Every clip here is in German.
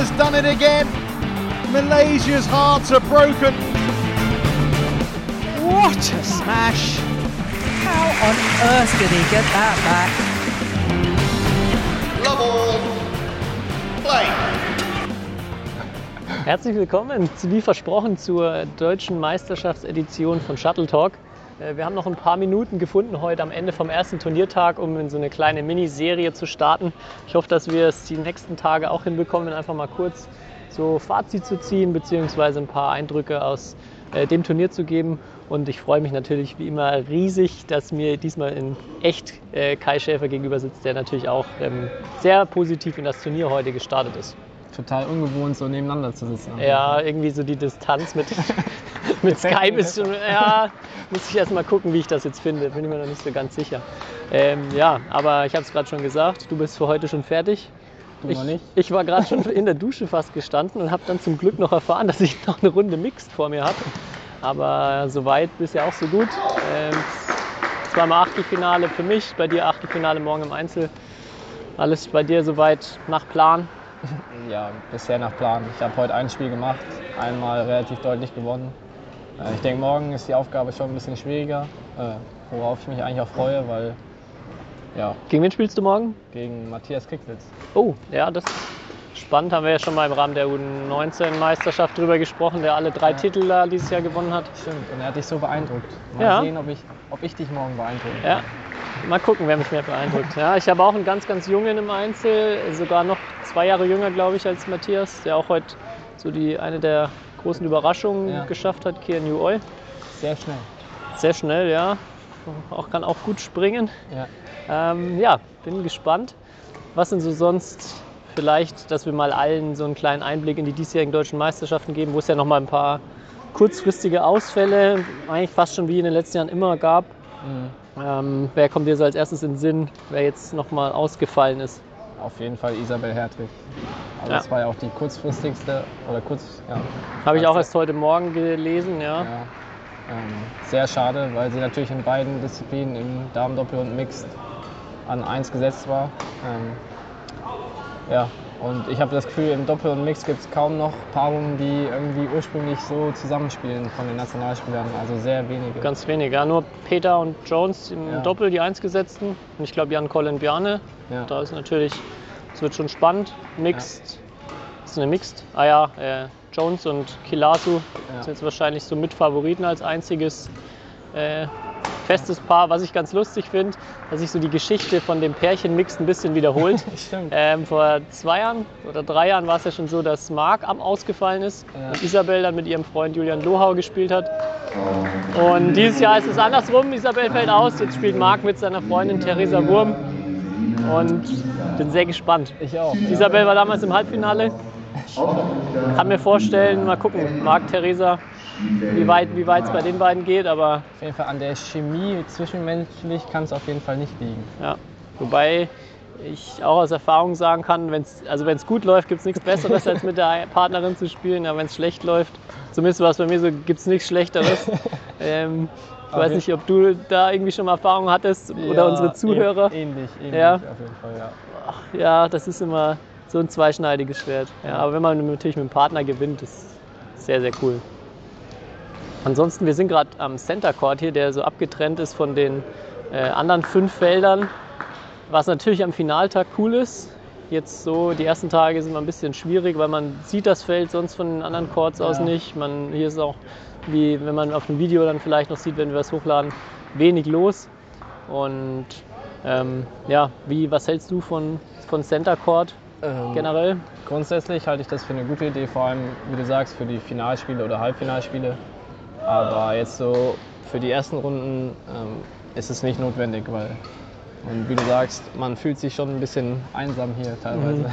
has done it again. Malaysia's hearts are broken. What a smash! How on earth did he get that back? Love all. Play. Herzlich willkommen, wie versprochen, zur deutschen Meisterschaftsedition von Shuttle Talk. Äh, Wir haben noch ein paar Minuten gefunden heute am Ende vom ersten Turniertag, um in so eine kleine Miniserie zu starten. Ich hoffe, dass wir es die nächsten Tage auch hinbekommen, einfach mal kurz so Fazit zu ziehen, beziehungsweise ein paar Eindrücke aus äh, dem Turnier zu geben. Und ich freue mich natürlich wie immer riesig, dass mir diesmal in echt äh, Kai Schäfer gegenüber sitzt, der natürlich auch ähm, sehr positiv in das Turnier heute gestartet ist. Total ungewohnt, so nebeneinander zu sitzen. Ja, irgendwie so die Distanz mit, mit Skype ist schon, ja, muss ich erst mal gucken, wie ich das jetzt finde. Bin ich mir noch nicht so ganz sicher. Ähm, ja, aber ich habe es gerade schon gesagt, du bist für heute schon fertig. Du ich, ich war gerade schon in der Dusche fast gestanden und habe dann zum Glück noch erfahren, dass ich noch eine Runde Mixed vor mir habe. Aber soweit bisher auch so gut. Ähm, zweimal Achtelfinale für mich, bei dir Achtelfinale morgen im Einzel. Alles bei dir soweit nach Plan. Ja, bisher nach Plan. Ich habe heute ein Spiel gemacht, einmal relativ deutlich gewonnen. Äh, Ich denke, morgen ist die Aufgabe schon ein bisschen schwieriger, äh, worauf ich mich eigentlich auch freue, weil ja, Gegen wen spielst du morgen? gegen Matthias Kickwitz. Oh, ja, das ist spannend. Haben wir ja schon mal im Rahmen der U19-Meisterschaft drüber gesprochen, der alle drei Titel da dieses Jahr gewonnen hat. Stimmt, und er hat dich so beeindruckt. Mal Ja. sehen, ob ich, ob ich dich morgen beeindrucke. Ja, mal gucken, wer mich mehr beeindruckt. Ja, ich habe auch einen ganz, ganz jungen im Einzel, sogar noch zwei Jahre jünger, glaube ich, als Matthias, der auch heute so die eine der großen Überraschungen Ja. geschafft hat, Kian Yu Oi. Sehr schnell. Sehr schnell, ja. Auch, kann auch gut springen. Ja. Ähm, ja, bin gespannt. Was sind so sonst vielleicht, dass wir mal allen so einen kleinen Einblick in die diesjährigen deutschen Meisterschaften geben, wo es ja noch mal ein paar kurzfristige Ausfälle, eigentlich fast schon wie in den letzten Jahren immer gab. Mhm. Ähm, wer kommt dir so als erstes in den Sinn, wer jetzt noch mal ausgefallen ist? Auf jeden Fall Isabel Hertwig. Also Ja. das war ja auch die kurzfristigste oder kurz, ja, Habe ich auch Also- erst heute Morgen gelesen, ja. Ja, ähm, sehr schade, weil sie natürlich in beiden Disziplinen, im Damendoppel und Mixed, an 1 gesetzt war. Ähm, ja, und ich habe das Gefühl, im Doppel und Mixed gibt es kaum noch Paarungen, die irgendwie ursprünglich so zusammenspielen von den Nationalspielern. Also sehr wenige. Ganz wenig, ja. Nur Peter und Jones im Ja. Doppel, die Einsgesetzten. Und ich glaube Jan Colin Bjarne. Ja. Da ist natürlich, es wird schon spannend. Mixed. Ist eine Mixed? Ah ja, äh, Jones und Kilasu Ja. sind jetzt wahrscheinlich so Mitfavoriten als einziges äh, festes Paar. Was ich ganz lustig finde, dass sich so die Geschichte von dem Pärchen Mixed ein bisschen wiederholt. Ähm, vor zwei Jahren oder drei Jahren war es ja schon so, dass Marc am ausgefallen ist Ja. und Isabel dann mit ihrem Freund Julian Lohau gespielt hat. Und dieses Jahr ist es andersrum. Isabel fällt aus, jetzt spielt Marc mit seiner Freundin Theresa Wurm. Und bin sehr gespannt. Ich auch. Isabel war damals im Halbfinale. Kann mir vorstellen, mal gucken, Marc, Theresa, wie weit wie es bei den beiden geht. Aber Auf jeden Fall an der Chemie zwischenmenschlich kann es auf jeden Fall nicht liegen. Ja, wobei ich auch aus Erfahrung sagen kann, wenn es also wenn's gut läuft, gibt es nichts Besseres, als mit der Partnerin zu spielen. Aber wenn es schlecht läuft, zumindest war es bei mir so, gibt es nichts Schlechteres. ähm, ich weiß nicht, ob du da irgendwie schon mal Erfahrung hattest oder Ja, unsere Zuhörer. ähn- Ähnlich, ähnlich Ja. auf jeden Fall, ja. Ach, ja, das ist immer so ein zweischneidiges Schwert. Ja, aber wenn man natürlich mit dem Partner gewinnt, ist sehr, sehr cool. Ansonsten, wir sind gerade am Center Court hier, der so abgetrennt ist von den äh, anderen fünf Feldern, was natürlich am Finaltag cool ist. Jetzt so, die ersten Tage sind mal ein bisschen schwierig, weil man sieht das Feld sonst von den anderen Courts aus Ja. nicht. Man, hier ist auch, wie wenn man auf dem Video dann vielleicht noch sieht, wenn wir das hochladen, wenig los. Und ähm, ja, wie, was hältst du von, von Center Court Ähm, generell? Grundsätzlich halte ich das für eine gute Idee, vor allem, wie du sagst, für die Finalspiele oder Halbfinalspiele. Aber jetzt so für die ersten Runden ähm, ist es nicht notwendig, weil, und wie du sagst, man fühlt sich schon ein bisschen einsam hier teilweise.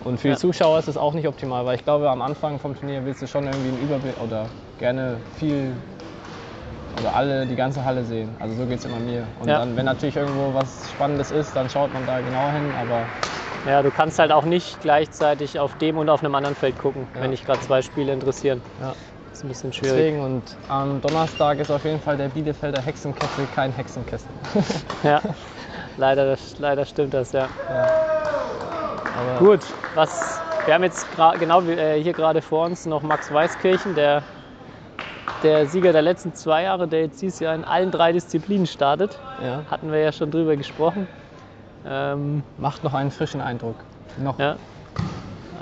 Und für Ja. die Zuschauer ist es auch nicht optimal, weil ich glaube, am Anfang vom Turnier willst du schon irgendwie einen Überblick oder gerne viel oder alle, die ganze Halle sehen. Also so geht es immer mir. Und Ja. dann, wenn natürlich irgendwo was Spannendes ist, dann schaut man da genau hin, aber Ja, du kannst halt auch nicht gleichzeitig auf dem und auf einem anderen Feld gucken, Ja. wenn dich gerade zwei Spiele interessieren. ja. Ist ein bisschen schwierig. Deswegen und am Donnerstag ist auf jeden Fall der Bielefelder Hexenkessel kein Hexenkessel. Ja, leider, leider stimmt das, ja. Aber Gut, was Wir haben jetzt gra- genau äh, hier gerade vor uns noch Max Weißkirchen, der, der Sieger der letzten zwei Jahre, der jetzt dieses Jahr in allen drei Disziplinen startet. Ja. Hatten wir ja schon drüber gesprochen. Ähm, Macht noch einen frischen Eindruck. Noch. ja.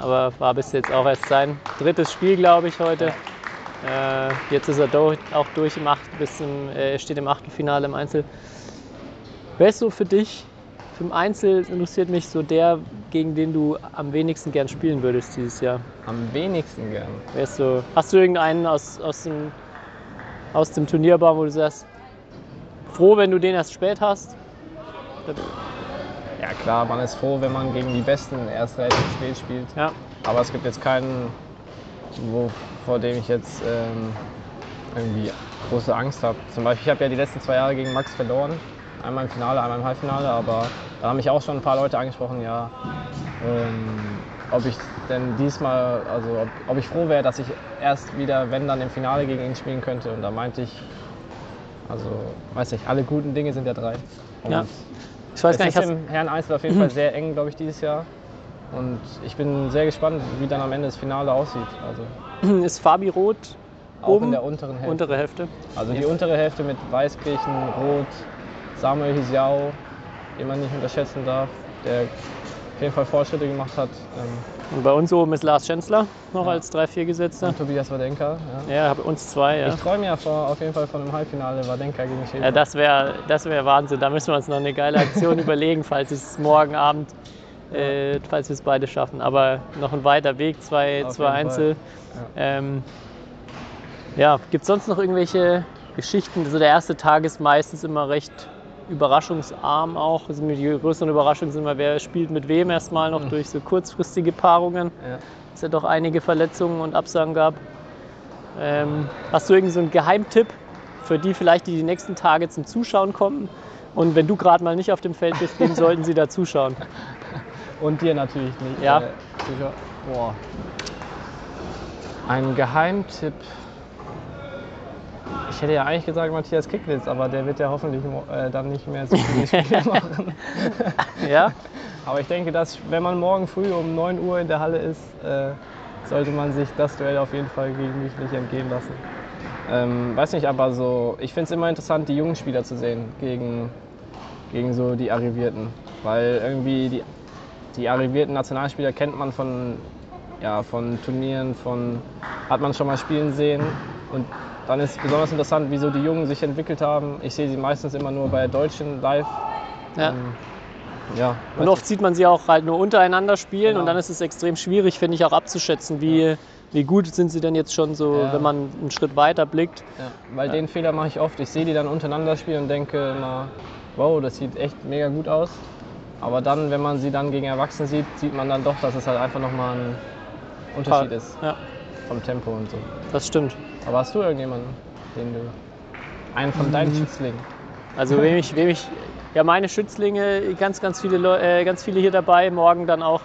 Aber war bis jetzt auch erst sein drittes Spiel, glaube ich, heute. Äh, jetzt ist er do auch durch im Acht, bis zum, äh, er steht im Achtelfinale im Einzel. Wer ist so für dich, im Einzel interessiert mich so der, gegen den du am wenigsten gern spielen würdest dieses Jahr? Am wenigsten gern. Wer ist so, hast du irgendeinen aus, aus, dem, aus dem Turnierbaum, wo du sagst, froh, wenn du den erst spät hast? Ja klar, man ist froh, wenn man gegen die Besten erst relativ spät spielt. Ja, Aber es gibt jetzt keinen, wo, vor dem ich jetzt ähm, irgendwie große Angst habe. Zum Beispiel, ich habe ja die letzten zwei Jahre gegen Max verloren. Einmal im Finale, einmal im Halbfinale. Aber da haben mich auch schon ein paar Leute angesprochen, ja, ähm, ob ich denn diesmal, also ob, ob ich froh wäre, dass ich erst wieder, wenn dann im Finale gegen ihn spielen könnte. Und da meinte ich, also weiß nicht, alle guten Dinge sind ja drei. Und Ja. ich weiß es gar nicht, ist im Herren Einzel auf jeden Fall sehr eng, glaube ich, dieses Jahr. Und ich bin sehr gespannt, wie dann am Ende das Finale aussieht. Also ist Fabi Roth auch oben? in der unteren Hälfte. untere Hälfte? Also die untere Hälfte mit Weißkirchen, Rot, Samuel Hisiao, den man nicht unterschätzen darf, der auf jeden Fall Fortschritte gemacht hat. Ähm, Und bei uns oben ist Lars Schänzler noch Ja. als 3-4-Gesetzter. und Tobias Wadenka. Ja. Ja, uns zwei, ja. Ich träume ja vor, auf jeden Fall von einem Halbfinale Wadenka gegen Schäfer. Ja, das wäre das wär Wahnsinn. Da müssen wir uns noch eine geile Aktion überlegen, falls es morgen Abend, äh, falls wir es beide schaffen. Aber noch ein weiter Weg, zwei, Auf zwei Einzel. Fall. Ähm, ja, gibt es sonst noch irgendwelche Geschichten? Also der erste Tag ist meistens immer recht überraschungsarm auch. Also die größeren Überraschungen sind immer, wer spielt mit wem erstmal noch durch so kurzfristige Paarungen. Ja. Es ja doch einige Verletzungen und Absagen gab. Ähm, hast du irgendeinen so einen Geheimtipp für die vielleicht, die die nächsten Tage zum Zuschauen kommen? Und wenn du gerade mal nicht auf dem Feld bist, wem sollten sie da zuschauen? Und dir natürlich nicht. Ja. Äh, Zuschauer. Boah. Ein Geheimtipp. Ich hätte ja eigentlich gesagt Matthias Kicklitz, aber der wird ja hoffentlich äh, dann nicht mehr so viele Spiele machen. Ja? Aber ich denke, dass wenn man morgen früh um 9 Uhr in der Halle ist, äh, sollte man sich das Duell auf jeden Fall gegen mich nicht entgehen lassen. Ähm, weiß nicht, aber so, ich finde es immer interessant, die jungen Spieler zu sehen gegen, gegen so die Arrivierten. Weil irgendwie die, die arrivierten Nationalspieler kennt man von, ja, von Turnieren, von, hat man schon mal spielen sehen. Und dann ist besonders interessant, wie so die Jungen sich entwickelt haben. Ich sehe sie meistens immer nur bei Deutschen live. ja. Ähm, ja, Und oft sieht man sie auch halt nur untereinander spielen Genau. und dann ist es extrem schwierig, finde ich, auch abzuschätzen, wie, wie gut sind sie denn jetzt schon so, Ja. wenn man einen Schritt weiter blickt. Ja, weil den Fehler mache ich oft. Ich sehe die dann untereinander spielen und denke immer, wow, das sieht echt mega gut aus. Aber dann, wenn man sie dann gegen Erwachsene sieht, sieht man dann doch, dass es halt einfach nochmal ein Unterschied ist Ja, vom Tempo und so. das stimmt. Aber hast du irgendjemanden, den du. Einen von deinen Mhm. Schützlingen? Also wem ich, wem ich, ja meine Schützlinge, ganz, ganz viele, äh, ganz viele hier dabei, morgen dann auch.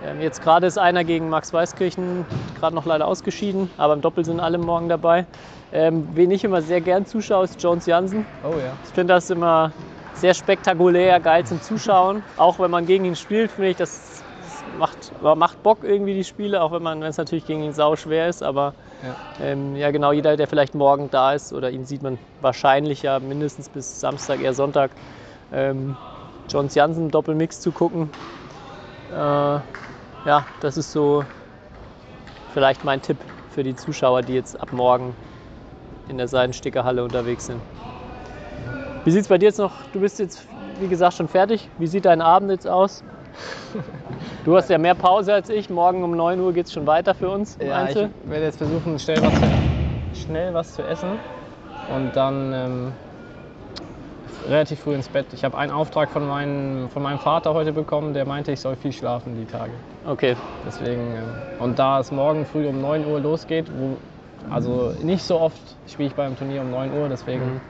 Ähm, jetzt gerade ist einer gegen Max Weißkirchen, gerade noch leider ausgeschieden, aber im Doppel sind alle morgen dabei. Ähm, wen ich immer sehr gern zuschaue, ist Jones Jansen. Oh ja. Ich finde das immer sehr spektakulär, geil zum Zuschauen. Auch wenn man gegen ihn spielt, finde ich, das, das macht, macht Bock irgendwie die Spiele, auch wenn man, wenn es natürlich gegen ihn sau schwer ist. Aber Ja. ähm, ja, genau, jeder, der vielleicht morgen da ist oder ihn sieht man wahrscheinlich ja mindestens bis Samstag, eher Sonntag, ähm, Johns Jansen Doppelmix zu gucken. Äh, ja, das ist so vielleicht mein Tipp für die Zuschauer, die jetzt ab morgen in der Seidenstickerhalle unterwegs sind. Wie sieht es bei dir jetzt noch? Du bist jetzt, wie gesagt, schon fertig. Wie sieht dein Abend jetzt aus? Du hast ja mehr Pause als ich. Morgen um 9 Uhr geht es schon weiter für uns im Ja, ich Einzel. werde jetzt versuchen, schnell was, zu, schnell was zu essen und dann ähm, relativ früh ins Bett. Ich habe einen Auftrag von, meinem- von meinem Vater heute bekommen, der meinte, ich soll viel schlafen die Tage. Okay, Deswegen, ähm, und da es morgen früh um 9 Uhr losgeht, wo, also nicht so oft spiele ich beim Turnier um 9 Uhr, deswegen Mhm.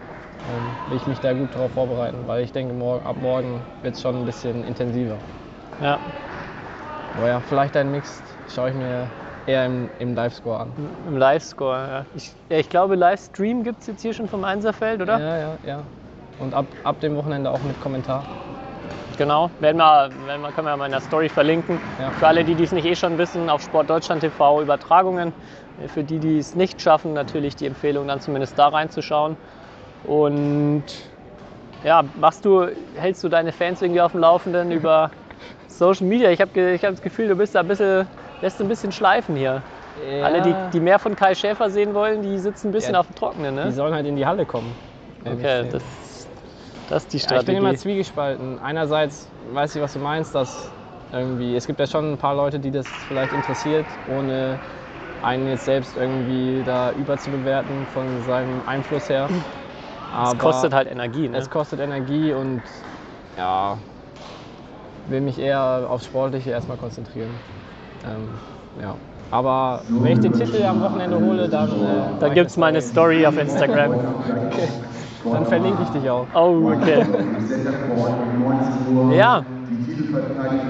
Ähm, will ich mich da gut darauf vorbereiten, weil ich denke, morgen, ab morgen wird es schon ein bisschen intensiver. ja. Aber ja, vielleicht ein Mixed schaue ich mir eher im, im Live-Score an. Im Livescore, ja. Ich, ja, ich glaube, Livestream gibt es jetzt hier schon vom Einserfeld, oder? Ja, ja, ja. Und ab, ab dem Wochenende auch mit Kommentar. Genau, werden wir, werden wir, können wir mal in der Story verlinken. Ja. Für alle, die dies nicht eh schon wissen, auf Sport Deutschland TV Übertragungen. Für die, die es nicht schaffen, natürlich die Empfehlung, dann zumindest da reinzuschauen. Und ja, machst du, hältst du deine Fans irgendwie auf dem Laufenden über Social Media? Ich habe ich hab das Gefühl, du bist da ein bisschen, lässt ein bisschen schleifen hier. Alle, die, die mehr von Kai Schäfer sehen wollen, die sitzen ein bisschen Ja, auf dem Trockenen, Die ne? sollen halt in die Halle kommen. Okay, das, das ist die Ja, ich bin Strategie. immer zwiegespalten. Einerseits weiß ich, was du meinst, dass irgendwie, es gibt ja schon ein paar Leute, die das vielleicht interessiert, ohne einen jetzt selbst irgendwie da überzubewerten von seinem Einfluss her. Aber es kostet halt Energie, ne? es kostet Energie und ja, will mich eher aufs Sportliche erstmal konzentrieren. Ähm, ja. Aber wenn ich den Titel am Wochenende hole, dann. Äh, mach Da ich gibt's eine meine Story auf Instagram. Okay. Dann verlinke ich dich auch. Oh, okay. Ja.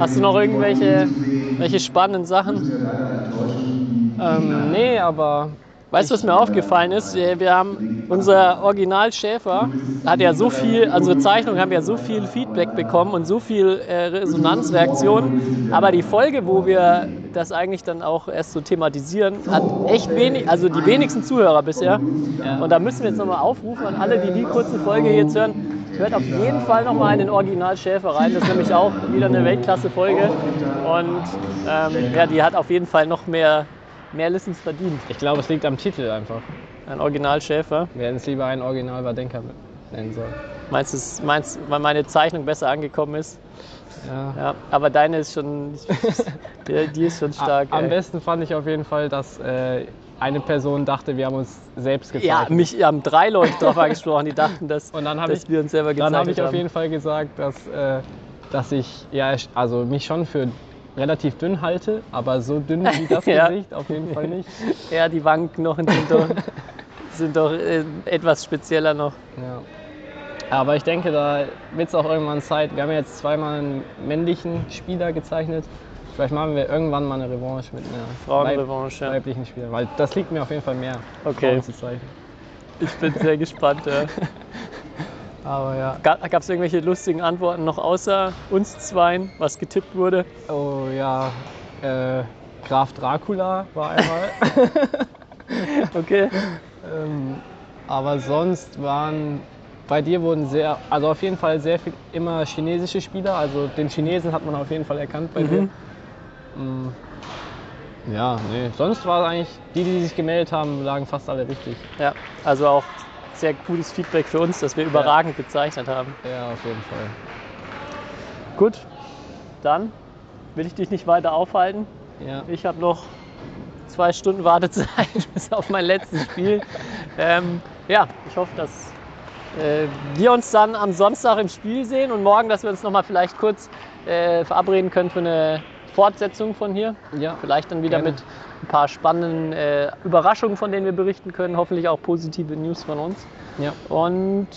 Hast du noch irgendwelche welche spannenden Sachen? Ähm, nee, aber Weißt du, was mir aufgefallen ist? Wir, haben unser Original Schäfer hat ja so viel, unsere Zeichnungen haben ja so viel Feedback bekommen und so viel äh, Resonanzreaktionen. Aber die Folge, wo wir das eigentlich dann auch erst so thematisieren, hat echt wenig, also die wenigsten Zuhörer bisher. Und da müssen wir jetzt nochmal aufrufen an alle, die die kurze Folge jetzt hören. Hört auf jeden Fall nochmal in den Original Schäfer rein. Das ist nämlich auch wieder eine Weltklasse-Folge. Und ähm, ja, die hat auf jeden Fall noch mehr, mehr Listens verdient. ich glaube, es liegt am Titel einfach. Ein Original Schäfer. Wir hätten es lieber einen Original Wadenka nennen sollen. Meinst du, meinst, weil meine Zeichnung besser angekommen ist? Ja. Ja, aber deine ist schon, die, die ist schon stark. Am ey. besten fand ich auf jeden Fall, dass äh, eine Person dachte, wir haben uns selbst Ja, gezeichnet. mich haben drei Leute darauf angesprochen, die dachten, dass, Und dann dass ich- wir uns selber Dann gezeichnet habe ich auf haben. jeden Fall gesagt, dass, äh, dass ich ja, also mich schon für relativ dünn halte, aber so dünn wie das Ja. Gesicht auf jeden Fall nicht. Ja, die Wangenknochen sind doch, sind doch äh, etwas spezieller noch. Ja. Aber ich denke, da wird es auch irgendwann Zeit. Wir haben jetzt zweimal einen männlichen Spieler gezeichnet. Vielleicht machen wir irgendwann mal eine Revanche mit einer Frauenrevanche, ja. weiblichen Spieler, weil das liegt mir auf jeden Fall mehr, Okay. Frauen zu zeichnen. Ich bin sehr gespannt. Ja. Aber ja. Gab es irgendwelche lustigen Antworten noch außer uns zweien, was getippt wurde? Oh ja, äh, Graf Dracula war einmal. Okay. ähm, aber sonst waren bei dir wurden sehr, also auf jeden Fall sehr viel immer chinesische Spieler. Also den Chinesen hat man auf jeden Fall erkannt bei dir. Mhm. Mm, Ja, nee. Sonst war es eigentlich, die, die sich gemeldet haben, lagen fast alle richtig. Ja, also auch sehr cooles Feedback für uns, dass wir überragend gezeichnet haben. Ja, auf jeden Fall. Gut, dann will ich dich nicht weiter aufhalten. Ja. Ich habe noch zwei Stunden Wartezeit bis auf mein letztes Spiel. Ähm, ja, ich hoffe, dass äh, wir uns dann am Samstag im Spiel sehen und morgen, dass wir uns noch mal vielleicht kurz äh, verabreden können für eine Fortsetzung von hier. ja. Vielleicht dann wieder Gerne. mit ein paar spannenden äh, Überraschungen, von denen wir berichten können. Hoffentlich auch positive News von uns. Ja. Und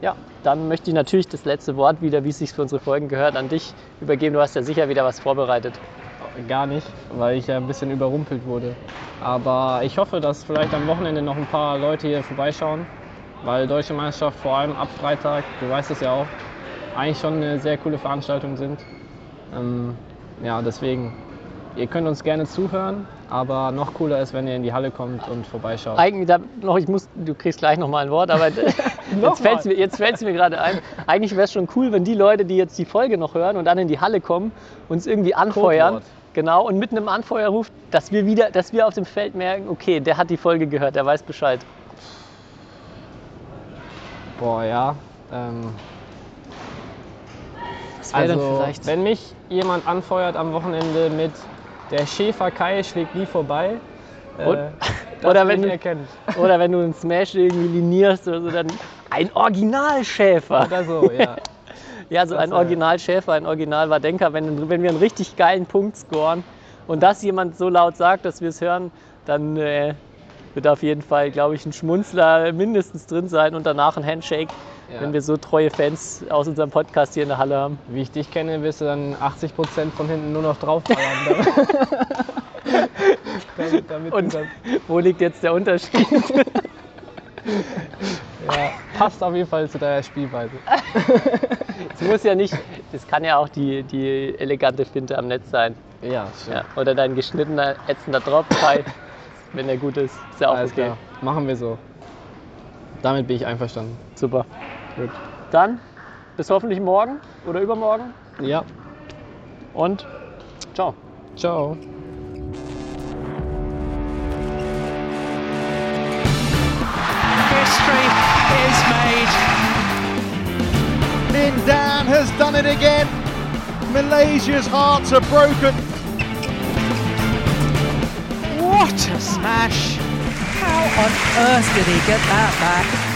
ja, dann möchte ich natürlich das letzte Wort wieder, wie es sich für unsere Folgen gehört, an dich übergeben. Du hast ja sicher wieder was vorbereitet. Gar nicht, weil ich ja ein bisschen überrumpelt wurde. Aber ich hoffe, dass vielleicht am Wochenende noch ein paar Leute hier vorbeischauen, weil Deutsche Meisterschaft vor allem ab Freitag, du weißt es ja auch, eigentlich schon eine sehr coole Veranstaltung sind. Ähm, ja, deswegen, ihr könnt uns gerne zuhören, aber noch cooler ist, wenn ihr in die Halle kommt und vorbeischaut. Eigentlich da noch, ich muss, du kriegst gleich noch mal ein Wort, aber jetzt fällt es mir, jetzt fällt's mir gerade ein. Eigentlich wäre es schon cool, wenn die Leute, die jetzt die Folge noch hören und dann in die Halle kommen, uns irgendwie anfeuern. Codewort. Genau, und mit einem Anfeuerruf, dass wir wieder, dass wir auf dem Feld merken, okay, der hat die Folge gehört, der weiß Bescheid. Boah, ja. Ähm, Wäre also, vielleicht? wenn mich jemand anfeuert am Wochenende mit der Schäfer Kai schlägt nie vorbei, äh, oder wenn du-. Oder wenn du einen Smash irgendwie linierst oder so, dann ein Originalschäfer. Oder so, ja. Ja, so Das ein wär- Originalschäfer, ein Originalwadenker, wenn, wenn wir einen richtig geilen Punkt scoren und das jemand so laut sagt, dass wir es hören, dann äh, wird auf jeden Fall, glaube ich, ein Schmunzler mindestens drin sein und danach ein Handshake, Ja. wenn wir so treue Fans aus unserem Podcast hier in der Halle haben. Wie ich dich kenne, wirst du dann 80% von hinten nur noch draufballern. damit, damit du Und wo liegt jetzt der Unterschied? ja, passt auf jeden Fall zu deiner Spielweise. Es muss ja nicht, das kann ja auch die, die elegante Finte am Netz sein. Ja, stimmt. Ja. Oder dein geschnittener, ätzender Drop, Kai, wenn der gut ist. Ist ja auch Alles okay. klar. Machen wir so. Damit bin ich einverstanden. Super. Gut. Dann bis hoffentlich morgen oder übermorgen Ja. und ciao. Ciao. History is made. Lin Dan has done it again. Malaysia's hearts are broken. What a smash! How on earth did he get that back?